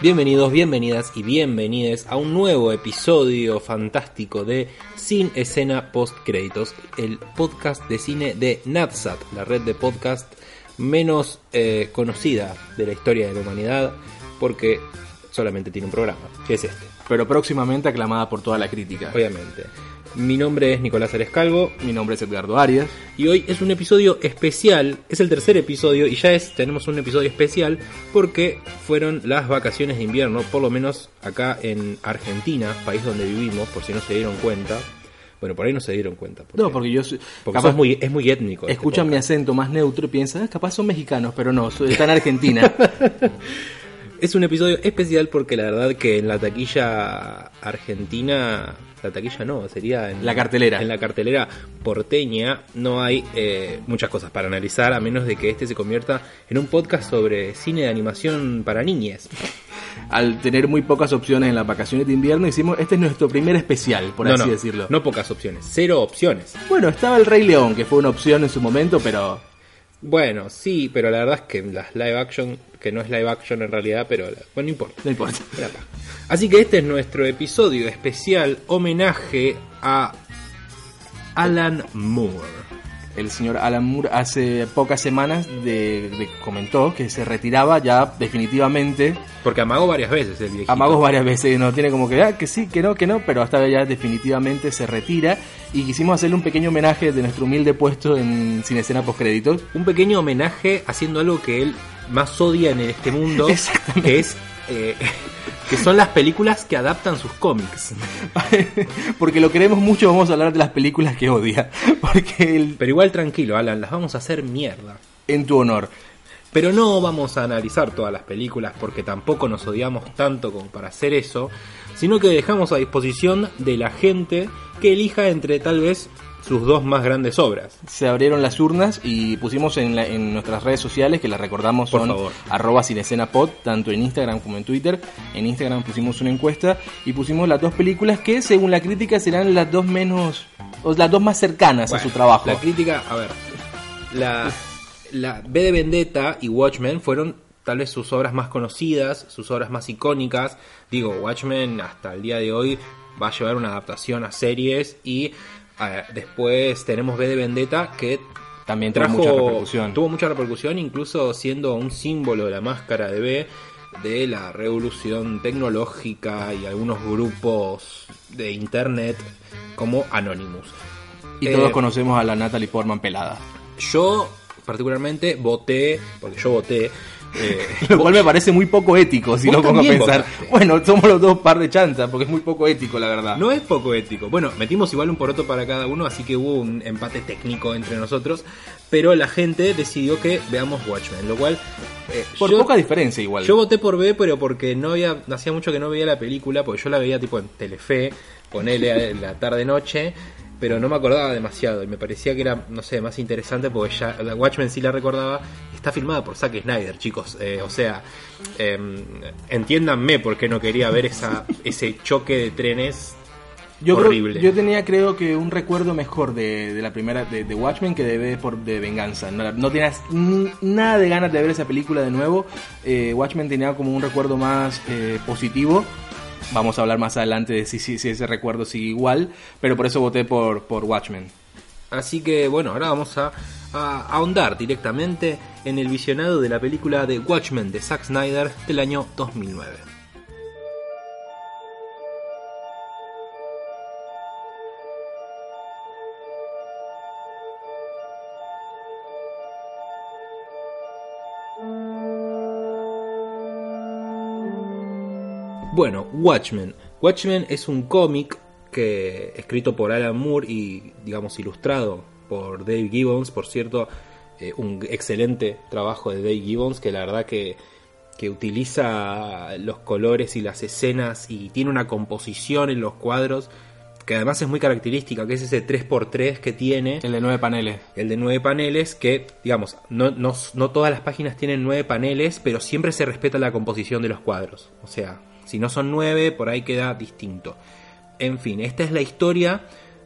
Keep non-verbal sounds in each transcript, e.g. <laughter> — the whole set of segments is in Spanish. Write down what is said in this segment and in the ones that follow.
Bienvenidos, bienvenidas y bienvenides a un nuevo episodio fantástico de Sin Escena Post Créditos, el podcast de cine de Natsat, la red de podcast menos eh, conocida de la historia de la humanidad, porque solamente tiene un programa, que es este, pero próximamente aclamada por toda la crítica. obviamente. Mi nombre es Nicolás Ares Calvo Mi nombre es Edgardo Arias. y hoy es un episodio especial, es el tercer episodio y ya es, tenemos un episodio especial porque fueron las vacaciones de invierno, por lo menos acá en Argentina, país donde vivimos, por si no se dieron cuenta. Bueno, por ahí no se dieron cuenta. No, porque yo soy- porque capaz muy, es muy étnico. este escuchan mi acento más neutro y piensan, "Ah, capaz son mexicanos, pero no, soy- está en <laughs> Argentina. <laughs> Es un episodio especial porque la verdad que en la taquilla argentina, la taquilla no, sería en La cartelera. En la cartelera porteña no hay eh, muchas cosas para analizar a menos de que este se convierta en un podcast sobre cine de animación para niñes. Al tener muy pocas opciones en las vacaciones de invierno, hicimos, este es nuestro primer especial, por no, así no, decirlo. No pocas opciones, cero opciones. Bueno, estaba el Rey León, que fue una opción en su momento, pero Bueno, sí, pero la verdad es que las live action, que no es live action en realidad, pero la- bueno, no importa. no importa. Así que este es nuestro episodio especial homenaje a Alan Moore. El señor Alan Moore hace pocas semanas de, de- comentó que se retiraba ya definitivamente. Porque amagó varias veces el viejito. Amagos varias veces, no tiene como que, ah, que sí, que no, que no, pero hasta ya definitivamente se retira. Y quisimos hacerle un pequeño homenaje de nuestro humilde puesto en Sin Escena Post Créditos. Un pequeño homenaje haciendo algo que él más odia en este mundo, <laughs> que es eh, que son las películas que adaptan sus cómics. <laughs> Porque lo queremos mucho, vamos a hablar de las películas que odia. <laughs> Porque el, Pero igual tranquilo, Alan, las vamos a hacer mierda. en tu honor. Pero no vamos a analizar todas las películas porque tampoco nos odiamos tanto como para hacer eso, sino que dejamos a disposición de la gente que elija entre tal vez sus dos más grandes obras. Se abrieron las urnas y pusimos en, la- en nuestras redes sociales, que las recordamos Por son favor. arroba sin escena pod, tanto en Instagram como en Twitter. En Instagram pusimos una encuesta y pusimos las dos películas que según la crítica serán las dos menos, o las dos más cercanas a su trabajo. La crítica, a ver, la, la B de Vendetta y Watchmen fueron tal vez sus obras más conocidas, sus obras más icónicas. Digo, Watchmen hasta el día de hoy va a llevar una adaptación a series y eh, después tenemos B de Vendetta que También tuvo trajo mucha repercusión. tuvo mucha repercusión, incluso siendo un símbolo de la máscara de B de la revolución tecnológica y algunos grupos de internet como Anonymous. Y Eh, todos conocemos a la Natalie Portman pelada. yo particularmente voté, porque yo voté, eh, Lo cual me parece muy poco ético si lo pongo a pensar. votaste. Bueno, somos los dos par de chanza, porque es muy poco ético, la verdad. no es poco ético. Bueno, metimos igual un poroto para cada uno, así que hubo un empate técnico entre nosotros, pero la gente decidió que veamos Watchmen, lo cual... eh, Por yo- poca diferencia igual. Yo voté por B, pero porque no había, hacía mucho que no veía la película, porque yo la veía tipo en Telefe, ponele a la tarde-noche, pero no me acordaba demasiado y me parecía que era, no sé, más interesante porque ya la Watchmen sí la recordaba. Está filmada por Zack Snyder, chicos. eh, o sea, eh, entiéndanme por qué no quería ver esa, ese choque de trenes Yo, creo- horrible. yo tenía creo que un recuerdo mejor de, de la primera de, de Watchmen que de por de Venganza. No, no tenías nada de ganas de ver esa película de nuevo. Eh, Watchmen tenía como un recuerdo más eh, positivo. Vamos a hablar más adelante de si, si, si ese recuerdo sigue igual, pero por eso voté por, por Watchmen. Así que bueno, ahora vamos a, a ahondar directamente en el visionado de la película de Watchmen de Zack Snyder del año 2009. Bueno, Watchmen. Watchmen es un cómic que escrito por Alan Moore y digamos ilustrado por Dave Gibbons, por cierto, eh, un excelente trabajo de Dave Gibbons que la verdad que, que utiliza los colores y las escenas y tiene una composición en los cuadros que además es muy característica, que es ese 3x3 que tiene El de nueve paneles. el de nueve paneles, que, digamos, no, no, no todas las páginas tienen nueve paneles, pero siempre se respeta la composición de los cuadros. O sea, si no son nueve, por ahí queda distinto. En fin, esta es la historia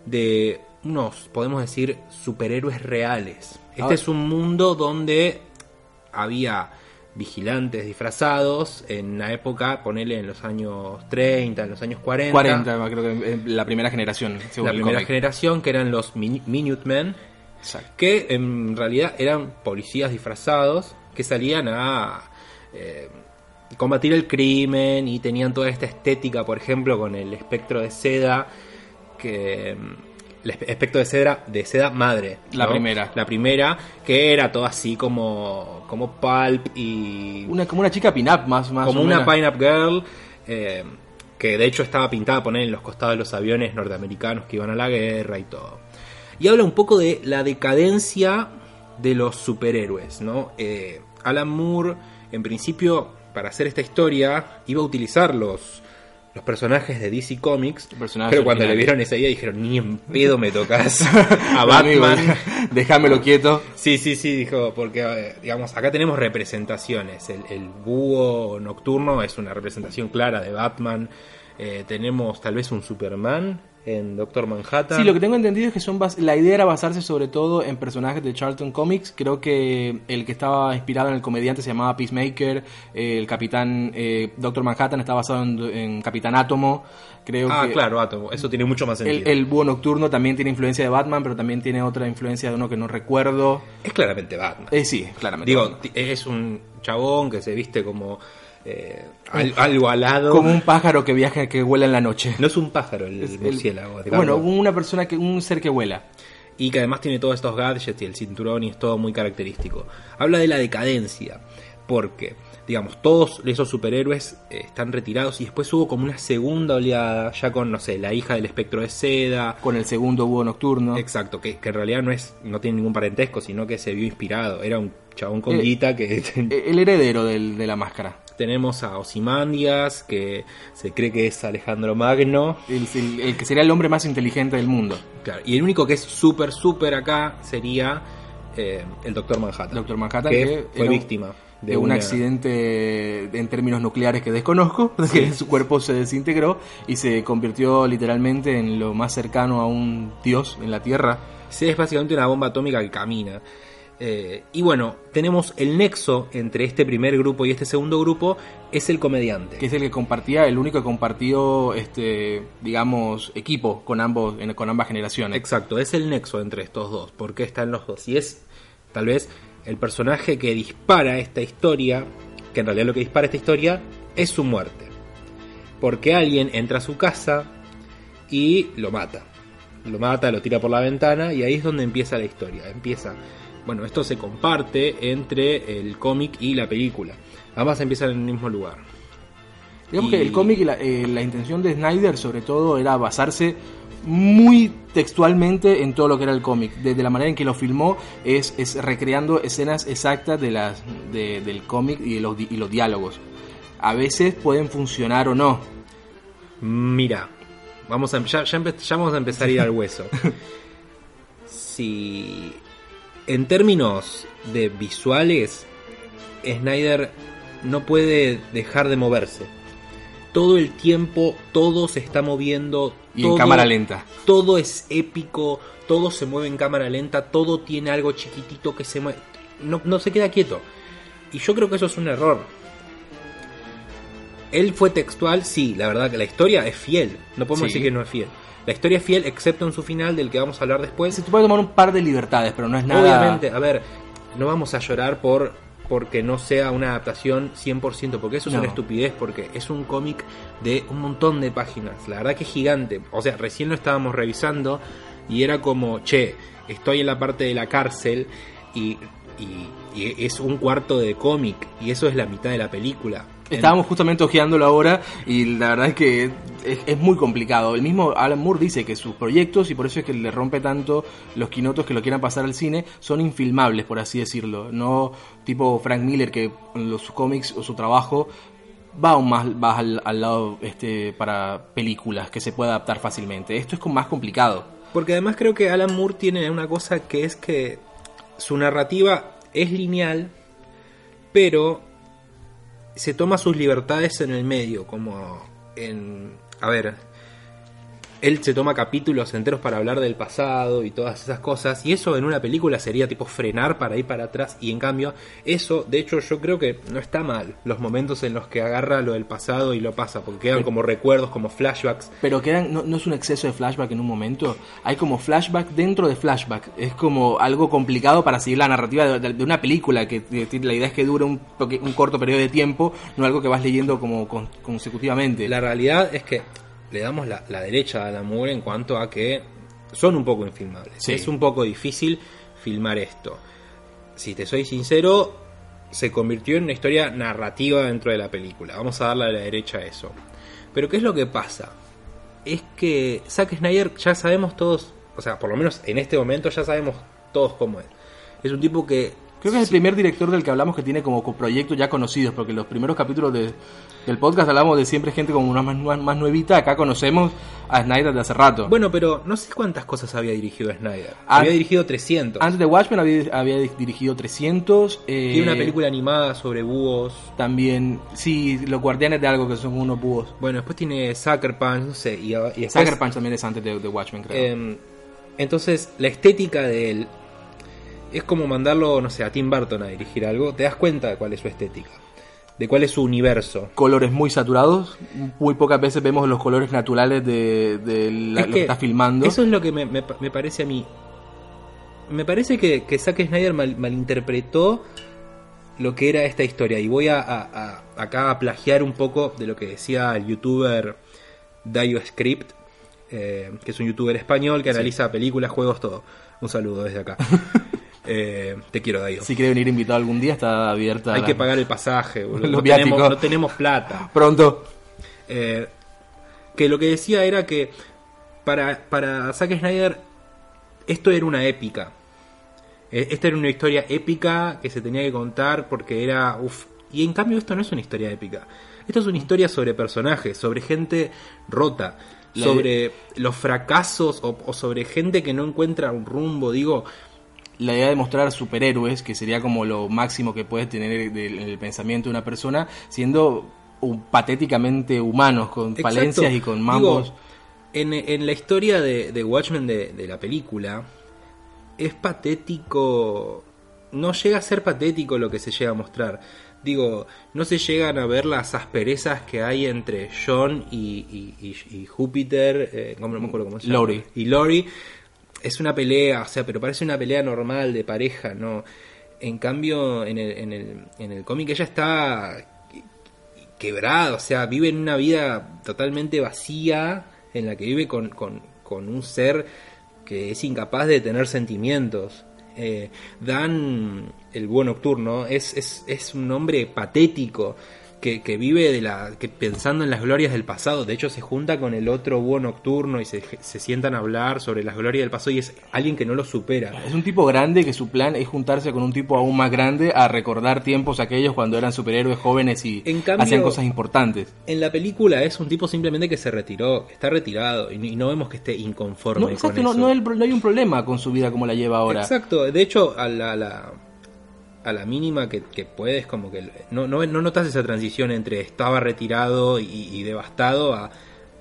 de unos, podemos decir, superhéroes reales. Este Ahora- es un mundo donde había vigilantes disfrazados en la época, ponele en los años 30, en los años 40. 40, creo que eh, la primera generación. según La primera cómic. generación, que eran los Min- Minutemen, Exacto. que en realidad eran policías disfrazados que salían a eh, combatir el crimen y tenían toda esta estética, por ejemplo, con el espectro de seda, que el espectro de seda, de seda madre. La primera. La primera, que era todo así como, como pulp y Una, como una chica pin-up más, más como o una. Pine-Up Girl, eh, que de hecho estaba pintada poner en los costados de los aviones norteamericanos que iban a la guerra y todo. Y habla un poco de la decadencia de los superhéroes, ¿no? Eh, Alan Moore, en principio, para hacer esta historia, iba a utilizar los, los personajes de DC Comics, pero cuando le vieron esa idea dijeron, ni en pedo me tocas <laughs> a Batman. Déjamelo <laughs> quieto. Sí, sí, sí, dijo, porque, eh, digamos, acá tenemos representaciones. El, el búho nocturno es una representación clara de Batman. Eh, tenemos tal vez un Superman en Doctor Manhattan. Sí, lo que tengo entendido es que son la idea era basarse sobre todo en personajes de Charlton Comics. Creo que el que estaba inspirado en el comediante se llamaba Peacemaker. eh, el capitán eh, Doctor Manhattan está basado en, en Capitán Átomo. Creo Ah, que claro, Átomo. Eso tiene mucho más el, sentido. el búho nocturno también tiene influencia de Batman, pero también tiene otra influencia de uno que no recuerdo. Es claramente Batman. Eh, sí, claramente. Digo, Batman. es un chabón que se viste como eh, al- algo alado. como un pájaro que viaja que vuela en la noche. No es un pájaro el, el- murciélago. digamos. bueno, una persona que un ser que vuela. y que además tiene todos estos gadgets y el cinturón y es todo muy característico. Habla de la decadencia, porque, digamos, todos esos superhéroes eh, están retirados y después hubo como una segunda oleada, ya con, no sé, la hija del espectro de seda. Con el segundo búho nocturno. Exacto, que, que en realidad no es no tiene ningún parentesco, sino que se vio inspirado. Era un chabón con Eh, guita que <laughs> Eh, El heredero del- de la máscara. Tenemos a Osimandias, que se cree que es Alejandro Magno. El, el- el que sería el hombre más inteligente del mundo. Claro, y el único que es súper, súper acá sería eh, el Doctor Manhattan. Doctor Manhattan, que, que fue víctima De un accidente en términos nucleares que desconozco, <laughs> que su cuerpo se desintegró y se convirtió literalmente en lo más cercano a un dios en la Tierra. Sí, es básicamente una bomba atómica que camina. Eh, y bueno, tenemos el nexo entre este primer grupo y este segundo grupo, es el comediante. que es el que compartía, el único que compartió, este, digamos, equipo con ambos, con ambas generaciones. Exacto, es el nexo entre estos dos, porque están los dos. Y es tal vez el personaje que dispara esta historia, que en realidad lo que dispara esta historia es su muerte. Porque alguien entra a su casa y lo mata. Lo mata, lo tira por la ventana y ahí es donde empieza la historia. Empieza, bueno, esto se comparte entre el cómic y la película. Ambas empiezan en el mismo lugar. Digamos Y- que el cómic y la, eh, la intención de Snyder, sobre todo, era basarse muy textualmente en todo lo que era el cómic. Desde la manera en que lo filmó, es, es recreando escenas exactas de las, de- del cómic y, de los, y los diálogos. A veces pueden funcionar o no. Mira, vamos a, ya, ya vamos a empezar a ir al hueso. <laughs> Si en términos de visuales, Snyder no puede dejar de moverse. Todo el tiempo, todo se está moviendo. Y todo, en cámara lenta. Todo es épico, todo se mueve en cámara lenta, todo tiene algo chiquitito que se mueve. No, no se queda quieto. Y yo creo que eso es un error. Él fue textual, sí, la verdad que la historia es fiel. No podemos Sí. decir que no es fiel. La historia es fiel, excepto en su final, del que vamos a hablar después. Se te puede tomar un par de libertades, pero no es nada. Obviamente, a ver, no vamos a llorar por porque no sea una adaptación 100%, porque eso es una estupidez, porque es un cómic de un montón de páginas, la verdad que es gigante, o sea, recién lo estábamos revisando y era como, che, estoy en la parte de la cárcel y, y- y es un cuarto de cómic y eso es la mitad de la película. Estábamos justamente ojeándolo ahora y la verdad es que es, muy complicado. El mismo Alan Moore dice que sus proyectos, y por eso es que le rompe tanto los quinotos que lo quieran pasar al cine, son infilmables, por así decirlo. No tipo Frank Miller, que los cómics o su trabajo va aún más, va al, al lado este, para películas que se puede adaptar fácilmente. Esto es más complicado. Porque además creo que Alan Moore tiene una cosa que es que su narrativa es lineal, pero se toma sus libertades en el medio, como en... A ver, él se toma capítulos enteros para hablar del pasado y todas esas cosas, y eso en una película sería tipo frenar para ir para atrás, y en cambio, eso, de hecho, yo creo que no está mal, los momentos en los que agarra lo del pasado y lo pasa, porque quedan como recuerdos, como flashbacks. Pero quedan, no, no es un exceso de flashback en un momento, hay como flashback dentro de flashback, es como algo complicado para seguir la narrativa de, de- de una película, que que la idea es que dure un, corto periodo de tiempo, no algo que vas leyendo como con- consecutivamente. La realidad es que le damos la, la derecha a Alan Moore en cuanto a que son un poco infilmables. Sí. Es un poco difícil filmar esto. Si te soy sincero, se convirtió en una historia narrativa dentro de la película. Vamos a darle a la derecha a eso. Pero ¿qué es lo que pasa? Es que Zack Snyder ya sabemos todos, o sea, por lo menos en este momento ya sabemos todos cómo es. Es un tipo que Creo que es el primer director del que hablamos que tiene como proyectos ya conocidos, porque los primeros capítulos de- del podcast hablamos de siempre gente como una más, más, más nuevita. Acá conocemos a Snyder de hace rato. Bueno, pero no sé cuántas cosas había dirigido Snyder. Ah, había dirigido 300. Antes de Watchmen había, había dirigido 300. eh, Tiene una película animada sobre búhos. También, sí, los guardianes de algo que son unos búhos. Bueno, después tiene Sucker Punch, no sé. Y, y después, Sucker Punch también es antes de, de Watchmen, creo. eh, entonces, la estética de él es como mandarlo, no sé, a Tim Burton a dirigir algo. Te das cuenta de cuál es su estética, de cuál es su universo. colores muy saturados. Muy pocas veces vemos los colores naturales de, de la- Es lo que está filmando. Eso es lo que me, me- me parece a mí. Me parece que, que Zack Snyder mal- malinterpretó lo que era esta historia. Y voy a, a- a- acá a plagiar un poco de lo que decía el youtuber Dayo Script, eh, que es un youtuber español que analiza películas, juegos, todo. Un saludo desde acá. <laughs> Eh, te quiero, Dayo. Si quiere venir invitado algún día, está abierta. Hay la- que pagar el pasaje, boludo. <laughs> Los No tenemos, no tenemos plata. <laughs> Pronto. Eh, que lo que decía era que para, para Zack Snyder esto era una épica. Eh, Esta era una historia épica que se tenía que contar porque era... Uf. Y en cambio esto no es una historia épica. Esto es una historia sobre personajes, sobre gente rota, La sobre los fracasos o, o sobre gente que no encuentra un rumbo. Digo, La idea de mostrar superhéroes, que sería como lo máximo que puedes tener en el pensamiento de una persona, siendo patéticamente humanos, con Exacto. falencias y con mambos. Digo, en, en la historia de, de Watchmen de, de la película, es patético. No llega a ser patético lo que se llega a mostrar. Digo, no se llegan a ver las asperezas que hay entre John y, y- y- y Júpiter. eh, ¿cómo- no me acuerdo cómo se llama. Y Lori. Es una pelea, o sea, pero parece una pelea normal de pareja, ¿no? En cambio, en el, en el, en el cómic ella está quebrado, o sea, vive en una vida totalmente vacía, en la que vive con, con- con un ser que es incapaz de tener sentimientos. Eh, Dan, el búho nocturno, es, es, es un hombre patético. Que, que vive de la que pensando en las glorias del pasado de hecho se junta con el otro búho nocturno y se, se sientan a hablar sobre las glorias del pasado y es alguien que no lo supera Es un tipo grande que su plan es juntarse con un tipo aún más grande a recordar tiempos aquellos cuando eran superhéroes jóvenes y En cambio- hacían cosas importantes. En la película es un tipo simplemente que se retiró, está retirado y, y no vemos que esté inconforme No, con exacto, no, eso. no, el no hay un problema con su vida como la lleva ahora. Exacto, de hecho a la, a la, a la mínima que, que puedes como que no, no, no notas esa transición entre estaba retirado y, y devastado a,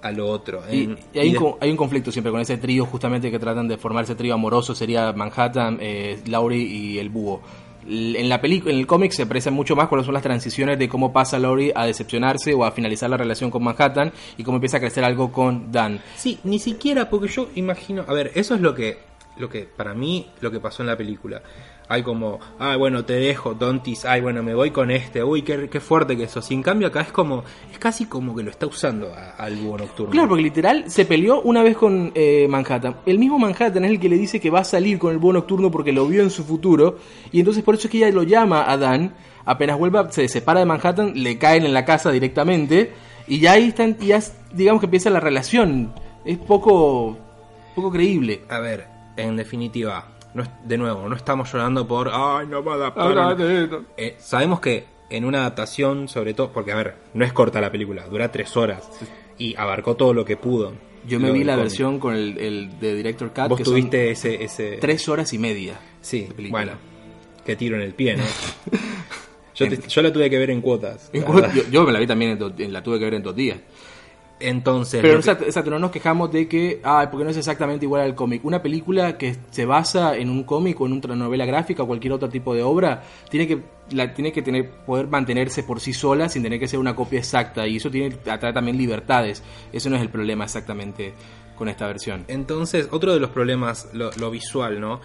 a lo otro. Y, En- y hay, y un, de- hay un conflicto siempre con ese trío justamente que tratan de formar ese trío amoroso, sería Manhattan, eh, Laurie y el búho. En la película, en el cómic se aprecia mucho más cuáles son las transiciones de cómo pasa Laurie a decepcionarse o a finalizar la relación con Manhattan y cómo empieza a crecer algo con Dan. Sí, ni siquiera, porque yo imagino, a ver, eso es lo que, lo que para mí, lo que pasó en la película. Hay como, ah, bueno, te dejo, tontis, ay, bueno, me voy con este, uy, qué, qué fuerte que eso. Y en cambio acá es como, es casi como que lo está usando al búho nocturno. Claro, porque literal se peleó una vez con eh, Manhattan. El mismo Manhattan es el que le dice que va a salir con el búho nocturno porque lo vio en su futuro. Y entonces por eso es que ella lo llama a Dan. Apenas vuelva, se separa de Manhattan, le caen en la casa directamente. Y ya ahí están, ya digamos que empieza la relación. Es poco, poco creíble. A ver, en definitiva, no es- de nuevo, no estamos llorando por, ay, no va a adaptar. Eh, sabemos que en una adaptación, sobre todo, porque a ver, no es corta la película, dura tres horas y abarcó todo lo que pudo. Yo me vi la cómic. versión con el, el de Director Cut, Vos que son tuviste ese, ese... tres horas y media. Sí, bueno, qué tiro en el pie, ¿no? <laughs> yo, te- yo la tuve que ver en cuotas. En yo, yo me la vi también, en- la tuve que ver en dos días. Entonces, Pero que- exacto, exacto, no nos quejamos de que, ah, porque no es exactamente igual al cómic. Una película que se basa en un cómic o en una novela gráfica o cualquier otro tipo de obra, tiene que, la, tiene que tener, poder mantenerse por sí sola sin tener que ser una copia exacta. Y eso tiene, atrae también libertades. Eso no es el problema exactamente con esta versión. Entonces, otro de los problemas, lo, lo visual, ¿no?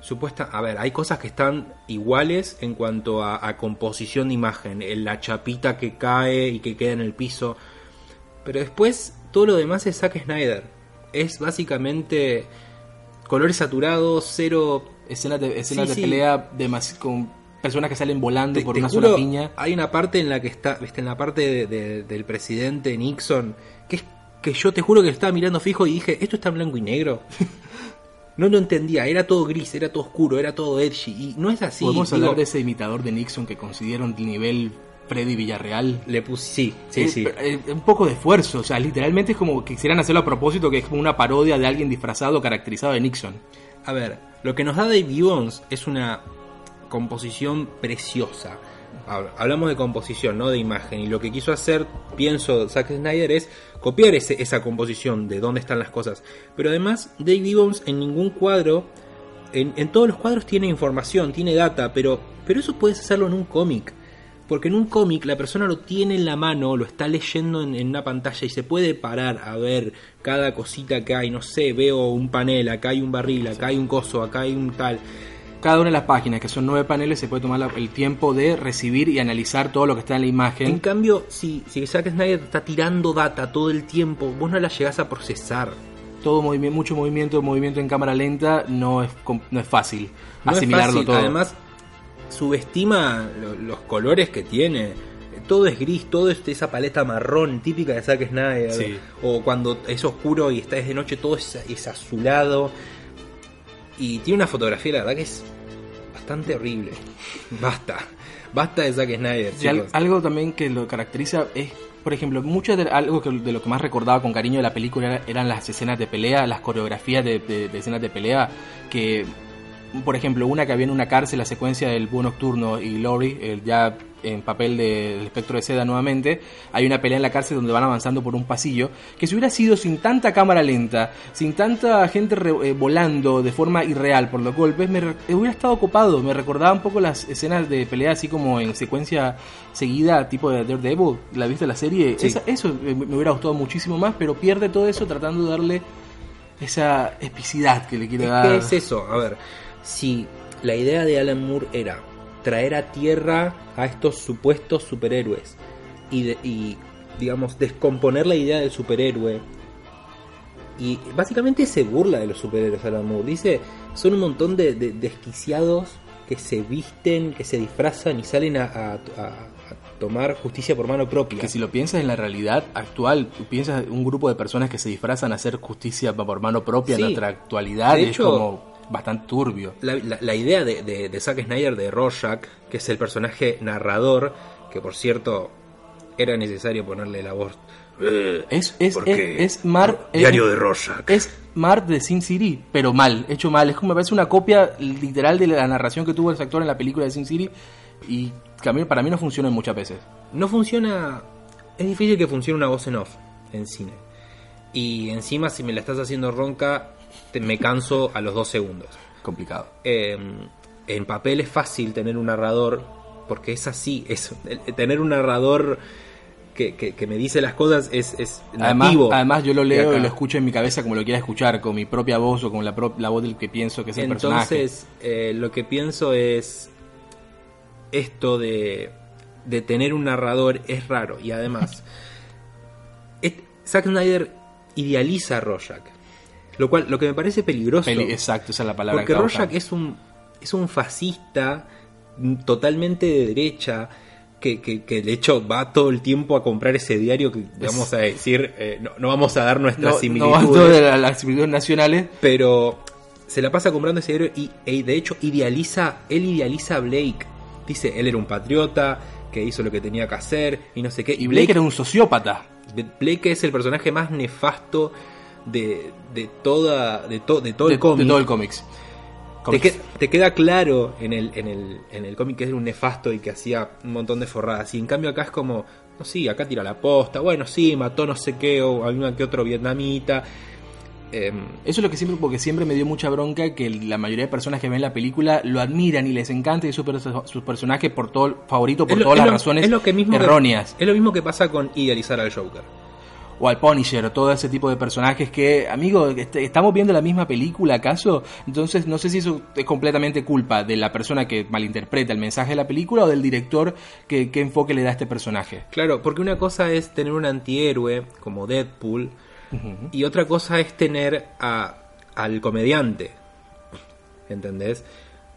Supuesta, a ver, hay cosas que están iguales en cuanto a, a composición de imagen, en la chapita que cae y que queda en el piso, pero después todo lo demás es Zack Snyder. Es básicamente colores saturados, cero Escenas de, escenas Sí, de sí. pelea demasi- con personas que salen volando Te- por te una juro, sola piña. Hay una parte en la que está, en la parte de- de- del presidente Nixon, que es que yo te juro que estaba mirando fijo y dije, esto está en blanco y negro. <laughs> no lo entendía, era todo gris, era todo oscuro, era todo edgy. Y no es así. Podemos digo, hablar de ese imitador de Nixon que consideraron el nivel Freddy Villarreal. Le puse, sí, sí, Eh, sí. eh, un poco de esfuerzo, o sea, literalmente es como que quisieran hacerlo a propósito, que es como una parodia de alguien disfrazado, caracterizado de Nixon. A ver, lo que nos da Dave Gibbons es una composición preciosa. Hab- Hablamos de composición, no de imagen. Y lo que quiso hacer, pienso, Zack Snyder es copiar ese- esa composición de dónde están las cosas. Pero además, Dave Gibbons en ningún cuadro, en, en todos los cuadros tiene información, tiene data, pero, pero eso puedes hacerlo en un cómic. Porque en un cómic la persona lo tiene en la mano, lo está leyendo en, en una pantalla y se puede parar a ver cada cosita que hay. No sé, veo un panel, acá hay un barril, acá hay un coso, acá hay un tal. Cada una de las páginas, que son nueve paneles, se puede tomar la- el tiempo de recibir y analizar todo lo que está en la En imagen. cambio, si, si Zack Snyder está tirando data todo el tiempo, vos no la llegás a procesar. Todo movimiento, mucho movimiento, movimiento en cámara lenta, no es, no es fácil No es asimilarlo fácil. todo. Además, subestima lo- los colores que tiene. Todo es gris, todo es esa paleta marrón típica de Zack Snyder. Sí. O cuando es oscuro y está de noche, todo es, es azulado. Y tiene una fotografía, la verdad que es bastante horrible. <laughs> Basta. Basta de Zack Snyder. Y al- chicos. algo también que lo caracteriza es, por ejemplo, mucho de algo que, de lo que más recordaba con cariño de la película era- eran las escenas de pelea, las coreografías de, de- de escenas de pelea, que, por ejemplo, una que había en una cárcel, la secuencia del búho nocturno y Lori, el ya en papel del espectro de seda nuevamente, hay una pelea en la cárcel donde van avanzando por un pasillo, que si hubiera sido sin tanta cámara lenta, sin tanta gente re- eh, volando de forma irreal por los golpes, me re- hubiera estado copado, me recordaba un poco las escenas de pelea así como en secuencia seguida, tipo de Daredevil, ¿la viste la serie? Sí. Esa- eso eh, me hubiera gustado muchísimo más, pero pierde todo eso tratando de darle esa epicidad que le quiere Es dar. que es eso, a ver, si la idea de Alan Moore era traer a tierra a estos supuestos superhéroes y, de- y, digamos, descomponer la idea del superhéroe, y básicamente se burla de los superhéroes Alan Moore, dice, son un montón de, de desquiciados que se visten, que se disfrazan y salen a, a- a- tomar justicia por mano propia. Que si lo piensas en la realidad actual, tú piensas en un grupo de personas que se disfrazan a hacer justicia por mano propia Sí. en nuestra actualidad, De es como bastante turbio. la, la- la idea de, de, de Zack Snyder de Rorschach, que es el personaje narrador, que por cierto era necesario ponerle la voz. "Eh, Es, es, ¿por es, es Mar. Diario es, de Rorschach. Es Mar de Sin City, pero mal, hecho mal. Es como me parece una copia literal de la narración que tuvo el actor en la película de Sin City y que a mí- para mí no funciona muchas veces. No funciona. Es difícil que funcione una voz en off en cine. Y encima, si me la estás haciendo ronca, te- me canso a los dos segundos. Complicado. Eh, en papel es fácil tener un narrador, porque es así. Es, el- tener un narrador que, que- que me dice las cosas es, es Además, nativo. además yo lo leo y lo escucho en mi cabeza como lo quiera escuchar, con mi propia voz o con la, pro- la voz del que pienso que es el personaje. Entonces, eh, lo que pienso es esto de, de tener un narrador es raro y además et- Zack Snyder idealiza a Rorschach, lo cual lo que me parece peligroso. Peli- exacto, esa es la palabra Porque que Rorschach es un, es un fascista totalmente de derecha. Que, que, que de hecho va todo el tiempo a comprar ese diario que vamos a decir, eh, no, no vamos a dar nuestras no, no similitudes bastó de la- las similitudes nacionales. pero se la pasa comprando ese héroe y, y de hecho idealiza, él idealiza a Blake. Dice, él era un patriota, que hizo lo que tenía que hacer y no sé qué. Y Blake era un sociópata. Blake es el personaje más nefasto de, de toda de, to- de todo de, el cómic. de todo el cómics. Te, Cómics. que- te queda claro en el, en el, en el cómic que era un nefasto y que hacía un montón de forradas. Y en cambio acá es como, no sí, acá tira la posta, bueno, sí, mató no sé qué, o alguna que otro vietnamita. Em, Eso es lo que siempre, porque siempre me dio mucha bronca que la mayoría de personas que ven la película lo admiran y les encanta y es su, perso- su personaje por todo, favorito por lo- todas las lo- razones es lo que mismo que- erróneas. es lo mismo que pasa con idealizar al Joker. O al Punisher o todo ese tipo de personajes que, amigo, est- estamos viendo la misma película acaso, entonces no sé si eso es completamente culpa de la persona que malinterpreta el mensaje de la película o del director que, qué enfoque le da a este personaje. Claro, porque una cosa es tener un antihéroe como Deadpool y otra cosa es tener a, al comediante. ¿Entendés?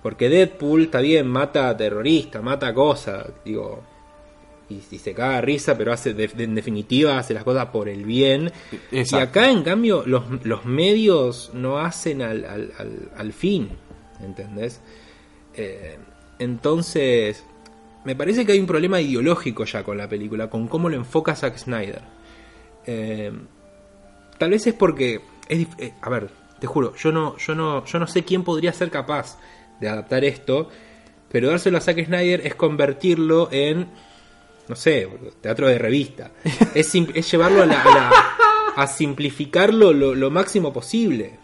Porque Deadpool está bien, mata a terroristas, mata a cosas, digo, y, y se caga risa, pero hace de- de- en definitiva hace las cosas por el bien. Exacto. Y acá, en cambio, los, los medios no hacen al, al, al- al fin, ¿entendés? Eh, entonces, me parece que hay un problema ideológico ya con la película, con cómo lo enfoca Zack Snyder. Eh, tal vez es porque, es eh, a ver, te juro, yo no, yo no, yo no sé quién podría ser capaz de adaptar esto, pero dárselo a Zack Snyder es convertirlo en, no sé, teatro de revista. es, es llevarlo a, la- a la- a simplificarlo lo, lo máximo posible.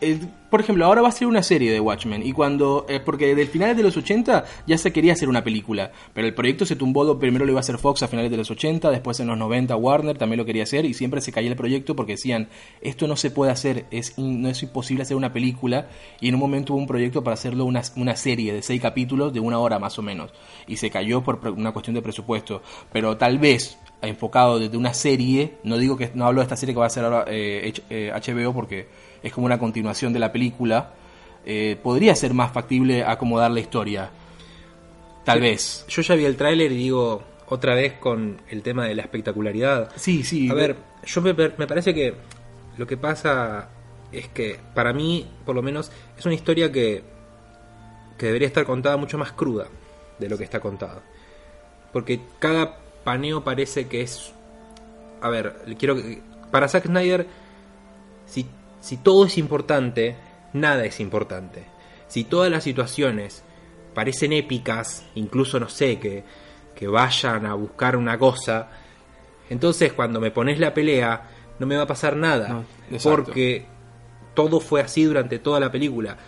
Eh, por ejemplo, ahora va a ser una serie de Watchmen y cuando eh, porque del finales de los 80 ya se quería hacer una película, pero el proyecto se tumbó, primero lo iba a hacer Fox a finales de los 80, después en los 90 Warner también lo quería hacer y siempre se caía el proyecto porque decían, esto no se puede hacer, es in- no es imposible hacer una película y en un momento hubo un proyecto para hacerlo una, una serie de seis capítulos de una hora más o menos y se cayó por una cuestión de presupuesto, pero tal vez enfocado desde una serie, no digo que no hablo de esta serie que va a ser ahora eh, H- eh, HBO porque es como una continuación de la película, eh, podría ser más factible acomodar la historia. Tal vez. Yo ya vi el tráiler y digo, otra vez con el tema de la espectacularidad. Sí, sí. A ver, yo me, me parece que lo que pasa es que para mí, por lo menos, es una historia que, que debería estar contada mucho más cruda de lo que está contada. Porque cada paneo parece que es... A ver, quiero que... Para Zack Snyder, si, si todo es importante, nada es importante. Si todas las situaciones parecen épicas, incluso no sé, que, que vayan a buscar una cosa, entonces cuando me pones la pelea no me va a pasar nada, No, porque todo fue así durante toda la película.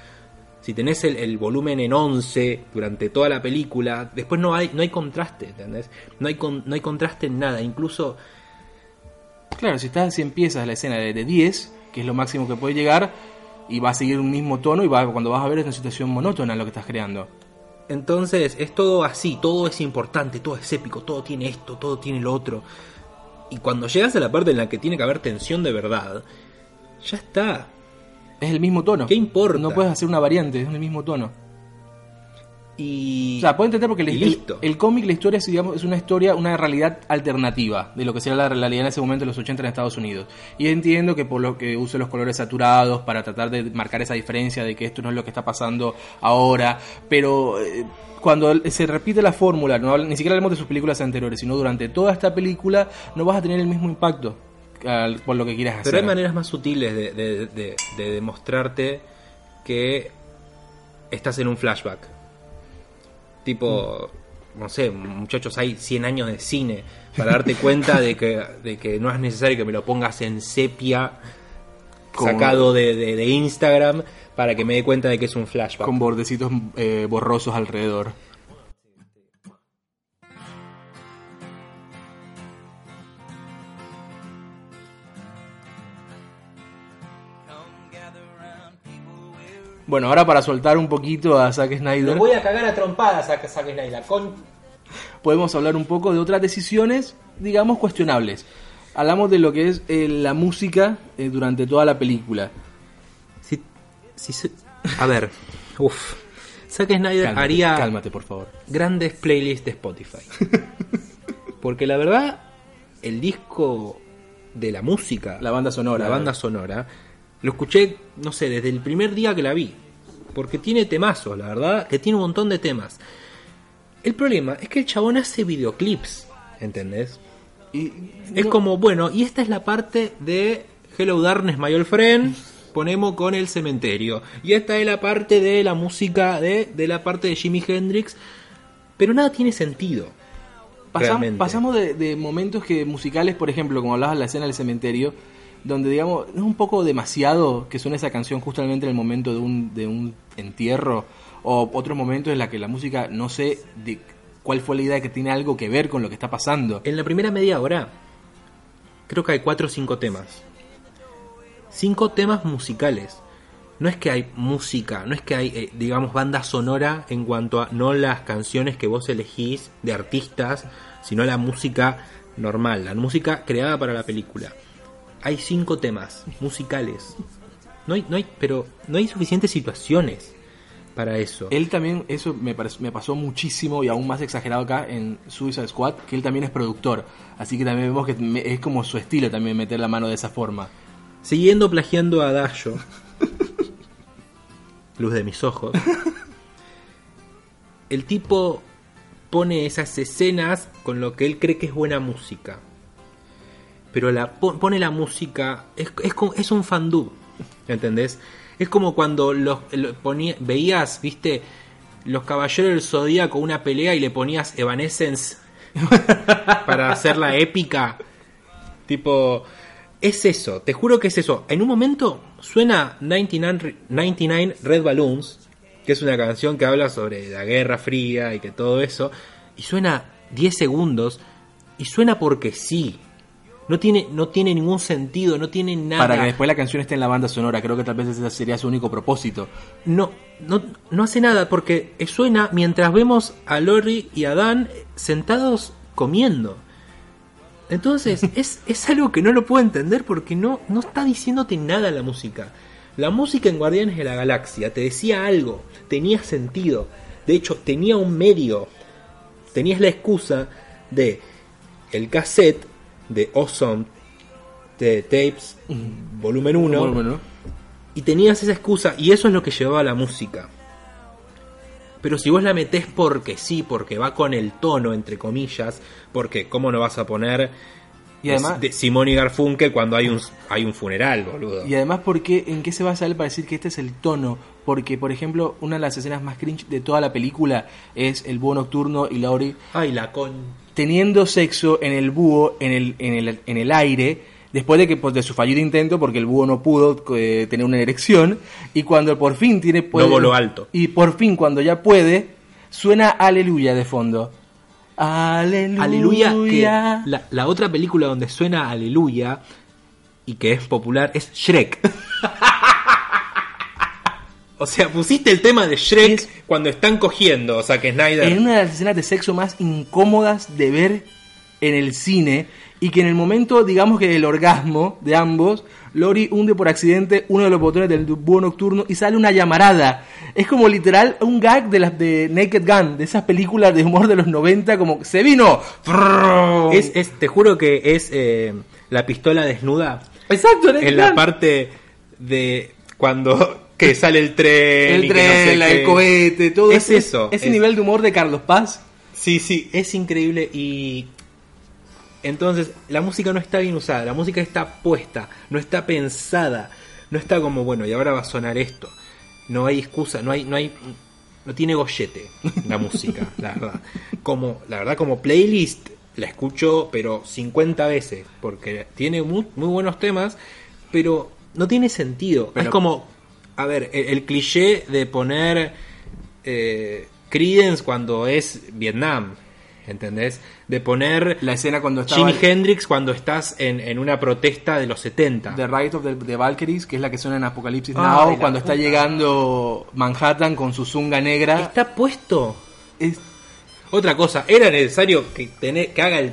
Si tenés el, el volumen en 11 durante toda la película, después no hay no hay contraste, ¿entendés? No hay con- no hay contraste en nada, incluso Claro, si, estás, si empiezas la escena de, de 10, que es lo máximo que puede llegar, y va a seguir un mismo tono, y va, cuando vas a ver es una situación monótona lo que estás creando. Entonces es todo así, todo es importante, todo es épico, todo tiene esto, todo tiene lo otro. Y cuando llegas a la parte en la que tiene que haber tensión de verdad, ya está. Es el mismo tono. ¿Qué importa? No puedes hacer una variante, es el mismo tono. Y O sea, puedo entender porque el, el- cómic, la historia es, digamos, es una historia, una realidad alternativa de lo que sería la realidad en ese momento de los 80 en Estados Unidos. Y entiendo que por lo que use los colores saturados para tratar de marcar esa diferencia de que esto no es lo que está pasando ahora, pero eh, cuando se repite la fórmula, no ni siquiera hablamos de sus películas anteriores, sino durante toda esta película no vas a tener el mismo impacto al- por lo que quieras hacer. Pero hay maneras más sutiles de, de- de- de demostrarte que estás en un flashback. Tipo, no sé, muchachos, hay 100 años de cine para darte cuenta de que, de que no es necesario que me lo pongas en sepia sacado de, de- de Instagram para que me dé cuenta de que es un flashback. con bordecitos eh, borrosos alrededor. Bueno, ahora para soltar un poquito a Zack Snyder, a cagar a trompadas a Zack Snyder. Con... podemos hablar un poco de otras decisiones, digamos, cuestionables. Hablamos de lo que es eh, la música eh, durante toda la película. Si, si se- A ver, uff. Zack Snyder Cálmate, haría cálmate, por favor. grandes playlists de Spotify. <laughs> Porque la verdad, el disco de la música, La banda sonora. la banda sonora, lo escuché, no sé, desde el primer día que la vi. Porque tiene temazos, la verdad, que tiene un montón de temas. El problema es que el chabón hace videoclips, ¿entendés? Y- Es no- como, bueno, y esta es la parte de Hello Darkness, My Old Friend. Ponemos con el cementerio. Y esta es la parte de la música de, de la parte de Jimi Hendrix. Pero nada tiene sentido. Pasam- pasamos de, de momentos que musicales, por ejemplo, como hablabas de la escena del cementerio, donde digamos, es un poco demasiado que suene esa canción justamente en el momento de un, de un entierro, o otros momentos en la que la música, no sé de cuál fue la idea que tiene algo que ver con lo que está pasando. En la primera media hora, creo que hay cuatro o cinco temas. Cinco temas musicales. No es que hay música, no es que hay, eh, digamos, banda sonora en cuanto a no las canciones que vos elegís de artistas, sino la música normal, la música creada para la película. Hay cinco temas musicales. No hay, no hay, pero no hay suficientes situaciones para eso. Él también, eso me, me pasó muchísimo y aún más exagerado acá en Suicide Squad, que él también es productor. Así que también vemos que es como su estilo también meter la mano de esa forma. Siguiendo plagiando a Dayo, luz de mis ojos, el tipo pone esas escenas con lo que él cree que es buena música. Pero la pon- pone la música, es, es, un fandub, ¿entendés? Es como cuando los, lo ponía- veías, viste, los caballeros del zodíaco una pelea y le ponías Evanescence <laughs> para hacerla épica. Tipo, es eso, te juro que es eso. En un momento suena 99, Re- 99 Red Balloons, que es una canción que habla sobre la Guerra Fría y que todo eso, y suena 10 segundos, y suena porque sí. No tiene, no tiene ningún sentido, no tiene nada. Para que después la canción esté en la banda sonora, creo que tal vez ese sería su único propósito. no, no, no hace nada porque suena mientras vemos a Lori y a Dan sentados comiendo. Entonces, <laughs> es, es algo que no lo puedo entender porque no, no está diciéndote nada la música. La música en Guardianes de la Galaxia te decía algo, tenía sentido. De hecho, tenía un medio. Tenías la excusa de el cassette de Awesome de Tapes, volumen 1. Bueno, bueno. Y tenías esa excusa, y eso es lo que llevaba a la música. Pero si vos la metés porque sí, porque va con el tono, entre comillas, porque ¿cómo no vas a poner Y además- de Simón y Garfunkel cuando hay un, hay un funeral, boludo? Y además, ¿por qué, ¿en qué se basa él para decir que este es el tono? Porque, por ejemplo, una de las escenas más cringe de toda la película es el búho nocturno y Laurie Ay, la con... teniendo sexo en el búho, en el, en el, en el aire, después de que pues, de su fallido intento, porque el búho no pudo eh, tener una erección, y cuando por fin tiene puede, No voló alto. Y por fin, cuando ya puede, suena aleluya de fondo. Aleluya. Aleluya, que la, la otra película donde suena Aleluya y que es popular es Shrek. <laughs> o sea, pusiste el tema de Shrek Es- cuando están cogiendo, o sea, que Snyder... en una de las escenas de sexo más incómodas de ver en el cine y que en el momento, digamos que del orgasmo de ambos, Lori hunde por accidente uno de los botones del búho nocturno y sale una llamarada. Es como literal un gag de las de Naked Gun, de esas películas de humor de los 90, como se vino. Es, es- te juro que es eh, la pistola desnuda Exacto, Naked en la Gun. parte de cuando <laughs> que sale el tren. y el que no sé tren, la- qué. el cohete, todo Es eso, Ese es- nivel de humor de Carlos Paz. Sí, sí, es increíble y entonces la música no está bien usada, la música está puesta, no está pensada, no está como bueno y ahora va a sonar esto. No hay excusa, no hay, no hay, no tiene gollete la música, <laughs> la verdad. Como, la verdad como playlist la escucho pero 50 veces porque tiene muy, muy buenos temas, pero no tiene sentido. Pero- es como, a ver, el, el cliché de poner eh, Creedence cuando es Vietnam, ¿entendés? De poner La escena cuando estaba Jimi Hendrix cuando estás en, en una protesta de los 70. The Right of the, the Valkyries, que es la que suena en Apocalipsis Ay, Now, cuando está llegando Manhattan con su zunga negra. Está puesto. Es- Otra cosa, era necesario que, tener, que haga el-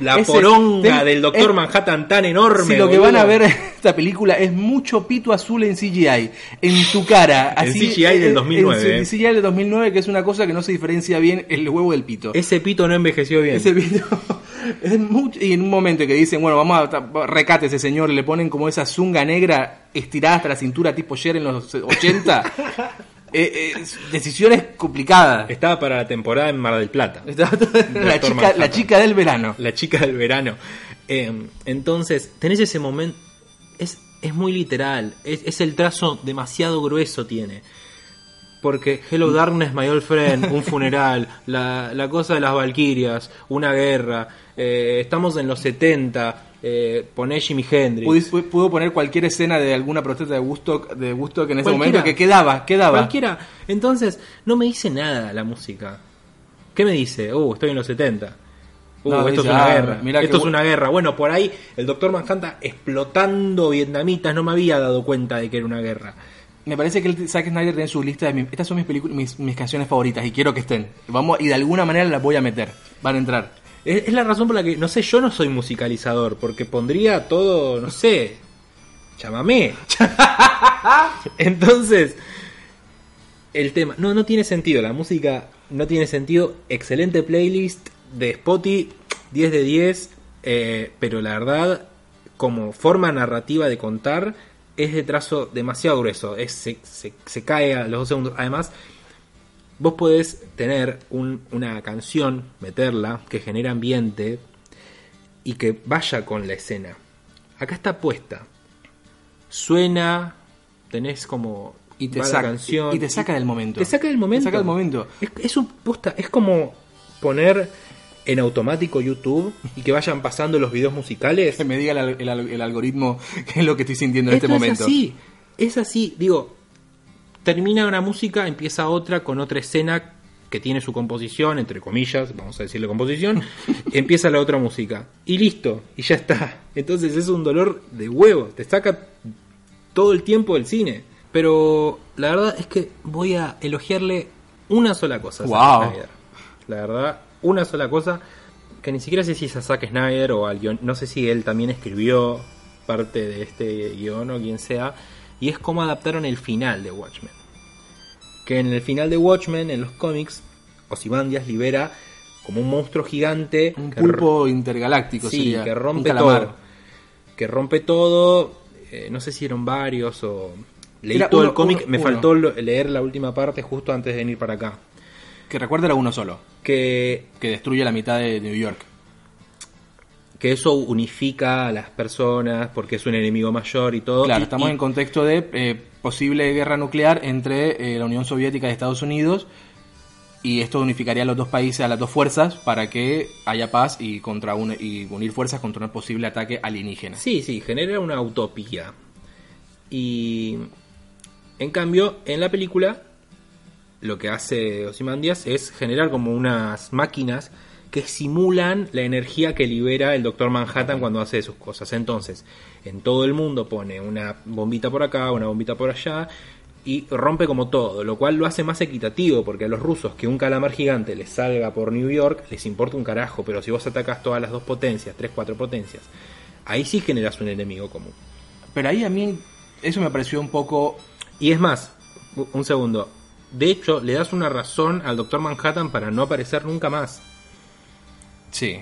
la Ese- poronga ten- del Doctor es- Manhattan tan enorme. si lo que van a ver en esta película es mucho pito azul en CGI, en tu cara. En Así, CGI del en- 2009, En, eh. CGI del 2009, que es una cosa que no se diferencia bien el huevo del pito. Ese pito no envejeció bien. Ese pito <laughs> es mucho, y en un momento que dicen, bueno, vamos a recate ese señor, le ponen como esa zunga negra estirada hasta la cintura tipo Cher en los 80. <laughs> Eh, eh, decisiones complicadas. Estaba para la temporada en Mar del Plata. la, chica, la chica del verano. La chica del verano. Eh, entonces, tenés ese momento. Es, es muy literal. Es, es el trazo demasiado grueso tiene. Porque Hello Darkness, My Old Friend, un funeral, la, la cosa de las Valquirias, una guerra, eh, estamos en los 70, eh, poné Jimi Hendrix. Pudo poner cualquier escena de alguna protesta de Woodstock, de Woodstock en ese Cualquiera. momento que quedaba, quedaba. Cualquiera. Entonces, no me dice nada la música. ¿Qué me dice? Uh, estoy en los 70. Uh, No, esto dice, es una ah, guerra. mira esto es una guerra. Bueno, por ahí el doctor Manhattan explotando vietnamitas. No me había dado cuenta de que era una guerra. Me parece que el Zack Snyder tiene su lista de mis, estas son mis películas, mis, mis canciones favoritas y quiero que estén. Vamos y de alguna manera las voy a meter. Van a entrar. Es, es la razón por la que, no sé, yo no soy musicalizador. Porque pondría todo, no sé. Llámame. <laughs> Entonces, el tema. No, no tiene sentido. La música no tiene sentido. Excelente playlist de Spotify. 10 de 10. eh, pero la verdad, como forma narrativa de contar, es de trazo demasiado grueso. Es, se, se- se cae a los dos segundos. Además, vos podés tener un- una canción, meterla, que genera ambiente y que vaya con la escena. Acá está puesta. Suena, tenés como Y te, saca, canción y te saca del momento. te saca del momento. Te saca del momento. Es, es un posta, es como poner en automático YouTube y que vayan pasando los videos musicales. <laughs> Que me diga el, el- el algoritmo <laughs> qué es lo que estoy sintiendo en Esto este momento. Es así, es así. Digo, termina una música, empieza otra con otra escena que tiene su composición, entre comillas, vamos a decirle composición, <laughs> empieza la otra música. Y listo, y ya está. Entonces es un dolor de huevo, te saca todo el tiempo del cine. Pero la verdad es que voy a elogiarle una sola cosa a Zack. Snyder. La verdad, una sola cosa que ni siquiera sé si es a Zack Snyder o al guion, no sé si él también escribió parte de este guion o quien sea, y es cómo adaptaron el final de Watchmen. Que en el final de Watchmen, en los cómics, Ozymandias libera como un monstruo gigante Un pulpo intergaláctico Sí, sería. que rompe todo. Que rompe todo. eh, no sé si eran varios o. Leí Era todo uno- el cómic. me uno. faltó leer la última parte justo antes de venir para acá. Que recuerda era uno solo. Que, Que destruye la mitad de New York. Que eso unifica a las personas porque es un enemigo mayor y todo. Claro, y- estamos y- en contexto de eh, posible guerra nuclear entre eh, la Unión Soviética y Estados Unidos. Y esto unificaría a los dos países, a las dos fuerzas, para que haya paz y contra un, y unir fuerzas contra un posible ataque alienígena. Sí, sí, genera una utopía. Y. En cambio, en la película, lo que hace Ozymandias es generar como unas máquinas que simulan la energía que libera el Doctor Manhattan cuando hace sus cosas. Entonces, en todo el mundo pone una bombita por acá, una bombita por allá, y rompe como todo, lo cual lo hace más equitativo, porque a los rusos que un calamar gigante les salga por New York les importa un carajo, pero si vos atacas todas las dos potencias, tres, cuatro potencias, ahí sí generas un enemigo común. Pero ahí a mí eso me pareció un poco... Y es más, un segundo, de hecho le das una razón al Doctor Manhattan para no aparecer nunca más. Sí.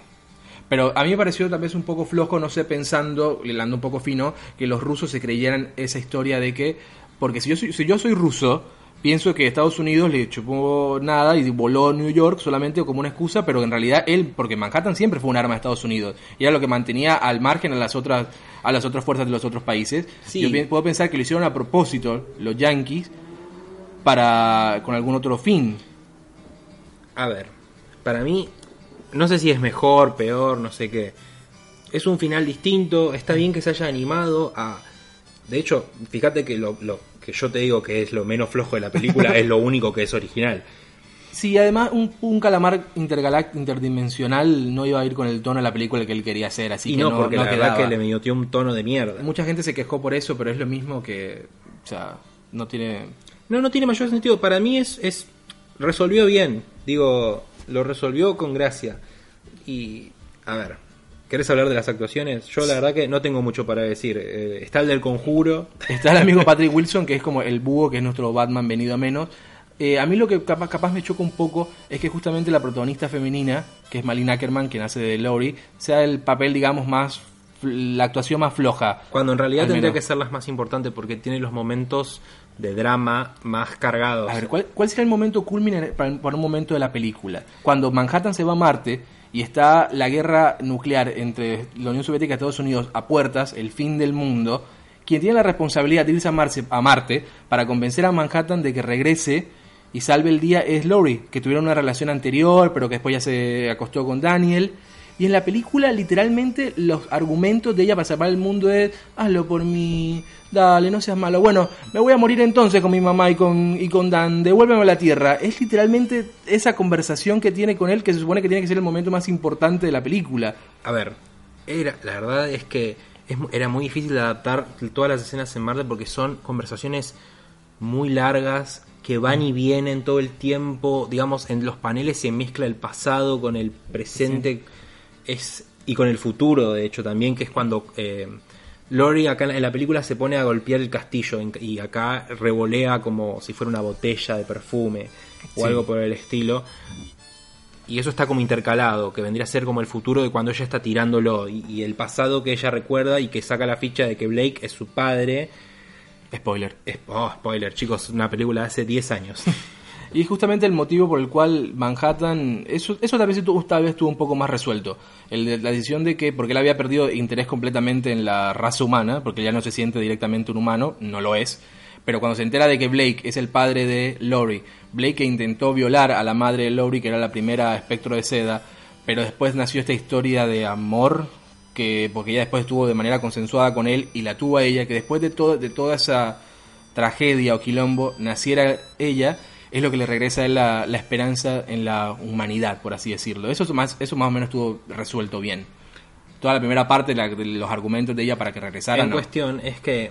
Pero a mí me pareció tal vez un poco flojo, no sé, pensando, hilando un poco fino, que los rusos se creyeran esa historia de que... Porque si yo soy, si yo soy ruso, pienso que Estados Unidos le chupó nada y voló a New York solamente como una excusa, pero en realidad él, porque Manhattan siempre fue un arma de Estados Unidos, y era lo que mantenía al margen a las otras, a las otras fuerzas de los otros países. Sí. Yo puedo pensar que lo hicieron a propósito los yankees para con algún otro fin. A ver, para mí, no sé si es mejor, peor, no sé qué. Es un final distinto, está bien que se haya animado a... De hecho, fíjate que lo, lo que yo te digo que es lo menos flojo de la película <laughs> es lo único que es original. Sí, además un, un calamar intergalact interdimensional no iba a ir con el tono de la película que él quería hacer, así y que no, no, porque no la verdad que le metió un tono de mierda. Mucha gente se quejó por eso, pero es lo mismo que, o sea, no tiene No, no tiene mayor sentido. Para mí es, es. Resolvió bien. Digo, lo resolvió con gracia. Y. A ver. ¿Querés hablar de las actuaciones? Yo la verdad que no tengo mucho para decir. Eh, está el del conjuro. <laughs> Está el amigo Patrick Wilson, que es como el búho, que es nuestro Batman venido a menos. Eh, a mí lo que capaz, capaz me choca un poco es que justamente la protagonista femenina, que es Malina Ackerman, quien hace de Laurie, sea el papel, digamos, más. la actuación más floja. Cuando en realidad Al tendría que ser las más importantes porque tiene los momentos de drama más cargados. A ver, ¿cuál, cuál será el momento culmine para, un momento de la película? Cuando Manhattan se va a Marte y está la guerra nuclear entre la Unión Soviética y Estados Unidos a puertas, el fin del mundo, quien tiene la responsabilidad de irse a, a Marte para convencer a Manhattan de que regrese y salve el día es Lori, que tuvieron una relación anterior, pero que después ya se acostó con Daniel. Y en la película, literalmente, los argumentos de ella para salvar el mundo es: hazlo por mí, dale, no seas malo. Bueno, me voy a morir entonces con mi mamá y con, y con Dan, devuélveme a la tierra. Es literalmente esa conversación que tiene con él que se supone que tiene que ser el momento más importante de la película. A ver, era, la verdad es que es era muy difícil adaptar todas las escenas en Marte porque son conversaciones muy largas que van y vienen todo el tiempo. Digamos, en los paneles se mezcla el pasado con el presente es y con el futuro, de hecho, también, que es cuando eh, Lori acá en la- película se pone a golpear el castillo y acá revolea como si fuera una botella de perfume o Sí. algo por el estilo. Y eso está como intercalado, que vendría a ser como el futuro de cuando ella está tirándolo y, y el pasado que ella recuerda y que saca la ficha de que Blake es su padre. Spoiler. Es, oh, spoiler, chicos, una película de hace 10 años. <laughs> Y es justamente el motivo por el cual Manhattan, eso, eso tal vez estuvo, tal vez estuvo un poco más resuelto. El la decisión de que, porque él había perdido interés completamente en la raza humana, porque ya no se siente directamente un humano, no lo es. Pero cuando se entera de que Blake es el padre de Lori, Blake intentó violar a la madre de Lori, que era la primera espectro de seda, pero después nació esta historia de amor, que porque ella después estuvo de manera consensuada con él y la tuvo a ella, que después de, todo, de toda esa tragedia o quilombo naciera ella, es lo que le regresa a él la, la esperanza en la humanidad, por así decirlo. Eso es más, eso más o menos estuvo resuelto bien. Toda la primera parte la- de los argumentos de ella para que regresara, no. cuestión es que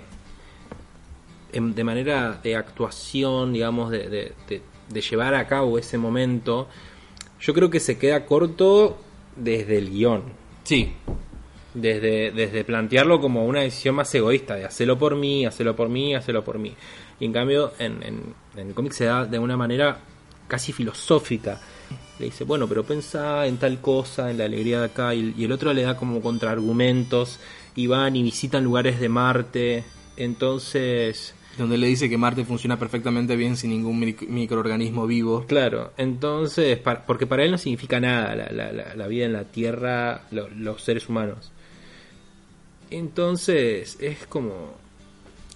en- de manera de actuación, digamos, de, de- de- de llevar a cabo ese momento, yo creo que se queda corto desde el guion. Sí, Desde, desde plantearlo como una decisión más egoísta, de hacerlo por mí, hacerlo por mí, hacerlo por mí. Y en cambio, en, en- en el cómic se da de una manera casi filosófica. Le dice, bueno, pero pensá en tal cosa, en la alegría de acá, y, y el otro le da como contraargumentos, y van y visitan lugares de Marte. Entonces, donde le dice que Marte funciona perfectamente bien sin ningún mic- microorganismo vivo. Claro, entonces, porque para él no significa nada la, la- la- la vida en la Tierra, lo- los seres humanos. Entonces, es como...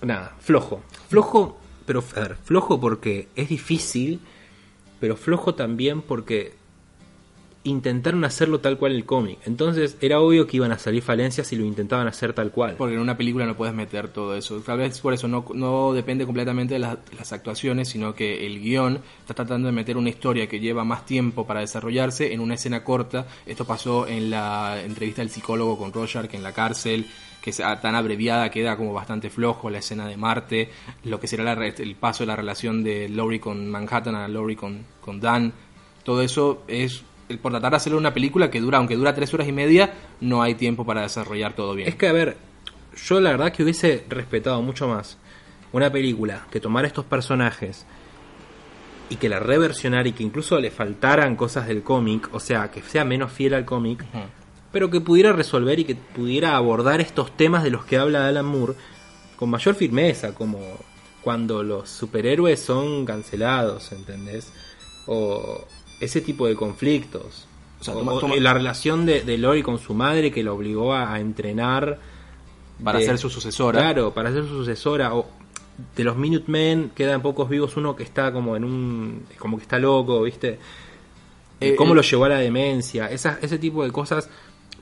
Nada, flojo. Flojo, pero a ver, flojo porque es difícil, pero flojo también porque intentaron hacerlo tal cual el cómic. Entonces, era obvio que iban a salir falencias si lo intentaban hacer tal cual. Porque en una película no puedes meter todo eso. Tal vez por eso no, no depende completamente de las, las actuaciones, sino que el guion está tratando de meter una historia que lleva más tiempo para desarrollarse en una escena corta. Esto pasó en la entrevista del psicólogo con Rorschach en la cárcel, que sea tan abreviada queda como bastante flojo la escena de Marte, lo que será la el paso de la relación de Laurie con Manhattan a Laurie con, con Dan. Todo eso es por tratar de hacerlo una película que dura, aunque dura tres horas y media, no hay tiempo para desarrollar todo bien. Es que, a ver, yo la verdad que hubiese respetado mucho más una película que tomara estos personajes y que la reversionara y que incluso le faltaran cosas del cómic, o sea, que sea menos fiel al cómic. Pero que pudiera resolver y que pudiera abordar estos temas de los que habla Alan Moore con mayor firmeza, como cuando los superhéroes son cancelados, ¿entendés? O ese tipo de conflictos. O sea, toma- o la relación de, de Lori con su madre que lo obligó a, a entrenar para de- ser su sucesora. Claro, para ser su sucesora. O de los Minutemen quedan pocos vivos uno que está como en un. como que está loco, ¿viste? Eh, cómo eh. lo llevó a la demencia. Esa, ese tipo de cosas.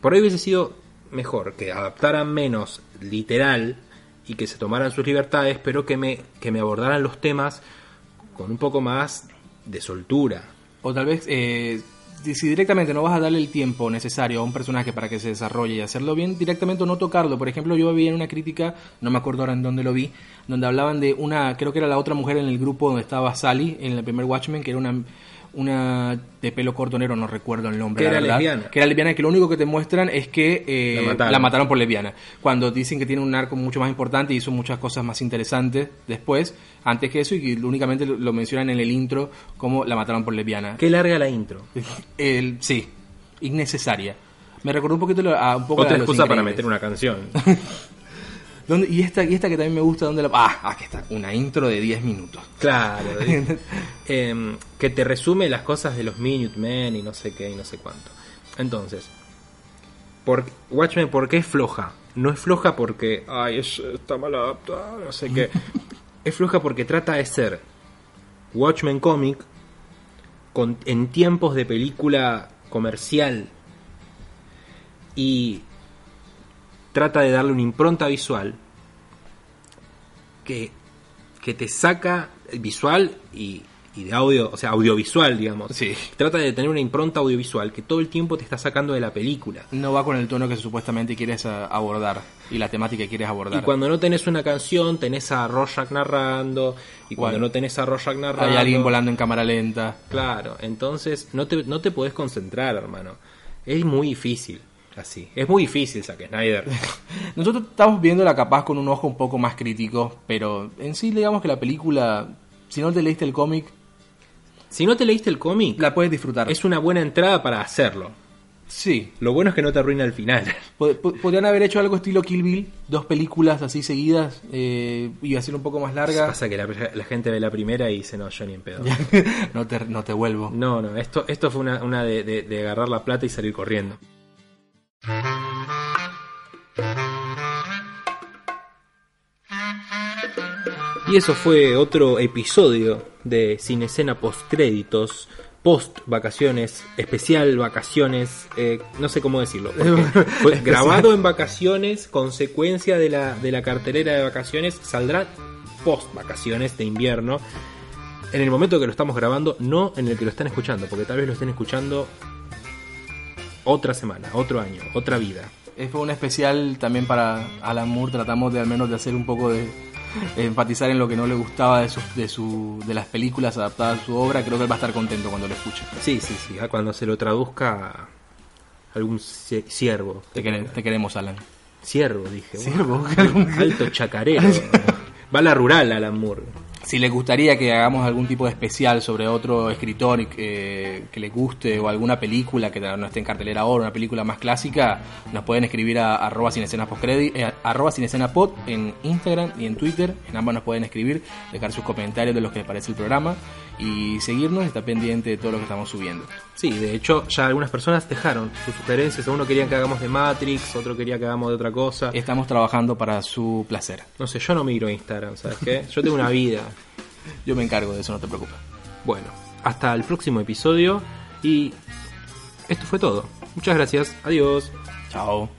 Por ahí hubiese sido mejor que adaptaran menos literal y que se tomaran sus libertades, pero que me, que me abordaran los temas con un poco más de soltura. O tal vez, eh, si directamente no vas a darle el tiempo necesario a un personaje para que se desarrolle y hacerlo bien, directamente no tocarlo. Por ejemplo, yo vi en una crítica, no me acuerdo ahora en dónde lo vi, donde hablaban de una, creo que era la otra mujer en el grupo donde estaba Sally, en el primer Watchmen, que era una una de pelo corto negro, no recuerdo el nombre. Que la era verdad. lesbiana. Que era lesbiana, que lo único que te muestran es que eh, La mataron. por lesbiana. Cuando dicen que tiene un arco mucho más importante y hizo muchas cosas más interesantes después, antes que eso, y que únicamente lo- mencionan en el intro como la mataron por lesbiana. Qué larga la intro. <laughs> El, sí, innecesaria. Me recordó un poquito a un poco Otra a Los excusa para meter una canción. <laughs> ¿Dónde- y, esta, y esta que también me gusta, ¿dónde la.? Ah, aquí está, una intro de 10 minutos. Claro. <laughs> Em, que te resume las cosas de los Minutemen y no sé qué y no sé cuánto. Entonces, por, Watchmen, ¿por qué es floja? No es floja porque, ay, es- está mal adaptada, no sé qué. <laughs> es floja porque trata de ser Watchmen Comic con, en tiempos de película comercial y trata de darle una impronta visual que, que te saca visual y, y de audio, o sea, audiovisual, digamos. Sí. Trata de tener una impronta audiovisual que todo el tiempo te está sacando de la película. No va con el tono que supuestamente quieres a- abordar y la temática que quieres abordar. Y cuando no tenés una canción, tenés a Rorschach narrando. Y cuando Bueno. no tenés a Rorschach narrando. Hay alguien volando en cámara lenta. Claro, entonces no te, no te podés concentrar, hermano. Es muy difícil, así. Es muy difícil, Zack Snyder. <laughs> Nosotros estamos viéndola capaz con un ojo un poco más crítico, pero en sí digamos que la película, si no te leíste el cómic, si no te leíste el cómic, la puedes disfrutar. es una buena entrada para hacerlo. Sí. Lo bueno es que no te arruina el final. <laughs> Pod- pod- Podrían haber hecho algo estilo Kill Bill, dos películas así seguidas eh, y hacer un poco más larga. Pasa que la, la gente ve la primera y dice, no, yo ni en pedo. <laughs> no, te, no te vuelvo. No, no, esto, esto fue una, una de, de- de agarrar la plata y salir corriendo. Y eso fue otro episodio de Sin Escena Post Créditos, post vacaciones, especial vacaciones, eh, no sé cómo decirlo. <laughs> fue grabado en vacaciones, consecuencia de la, de la cartelera de vacaciones, saldrá post vacaciones de invierno en el momento que lo estamos grabando, no en el que lo están escuchando, porque tal vez lo estén escuchando otra semana, otro año, otra vida. Eh, Fue un especial también para Alan Moore. Tratamos de al menos de hacer un poco de enfatizar en lo que no le gustaba de, su, de, su, de las películas adaptadas a su obra. Creo que él va a estar contento cuando lo escuche. Sí, sí, sí, ah, cuando se lo traduzca algún ciervo. Te, quere- te queremos, Alan. Ciervo, dije. Ciervo. <laughs> Alto chacarero. <laughs> Va a la rural, Alan Moore. Si les gustaría que hagamos algún tipo de especial sobre otro escritor eh, que les guste o alguna película que no esté en cartelera ahora, una película más clásica, nos pueden escribir a arroba sin eh, arroba sin escena pod en Instagram y en Twitter. En ambas nos pueden escribir, dejar sus comentarios de lo que les parece el programa y seguirnos y estar pendiente de todo lo que estamos subiendo. Sí, de hecho, ya algunas personas dejaron sus sugerencias. Uno quería que hagamos de Matrix, otro quería que hagamos de otra cosa. Estamos trabajando para su placer. No sé, yo no miro Instagram, ¿sabes qué? Yo tengo una vida. <laughs> Yo me encargo de eso, no te preocupes. Bueno, hasta el próximo episodio y esto fue todo. Muchas gracias, adiós. Chao.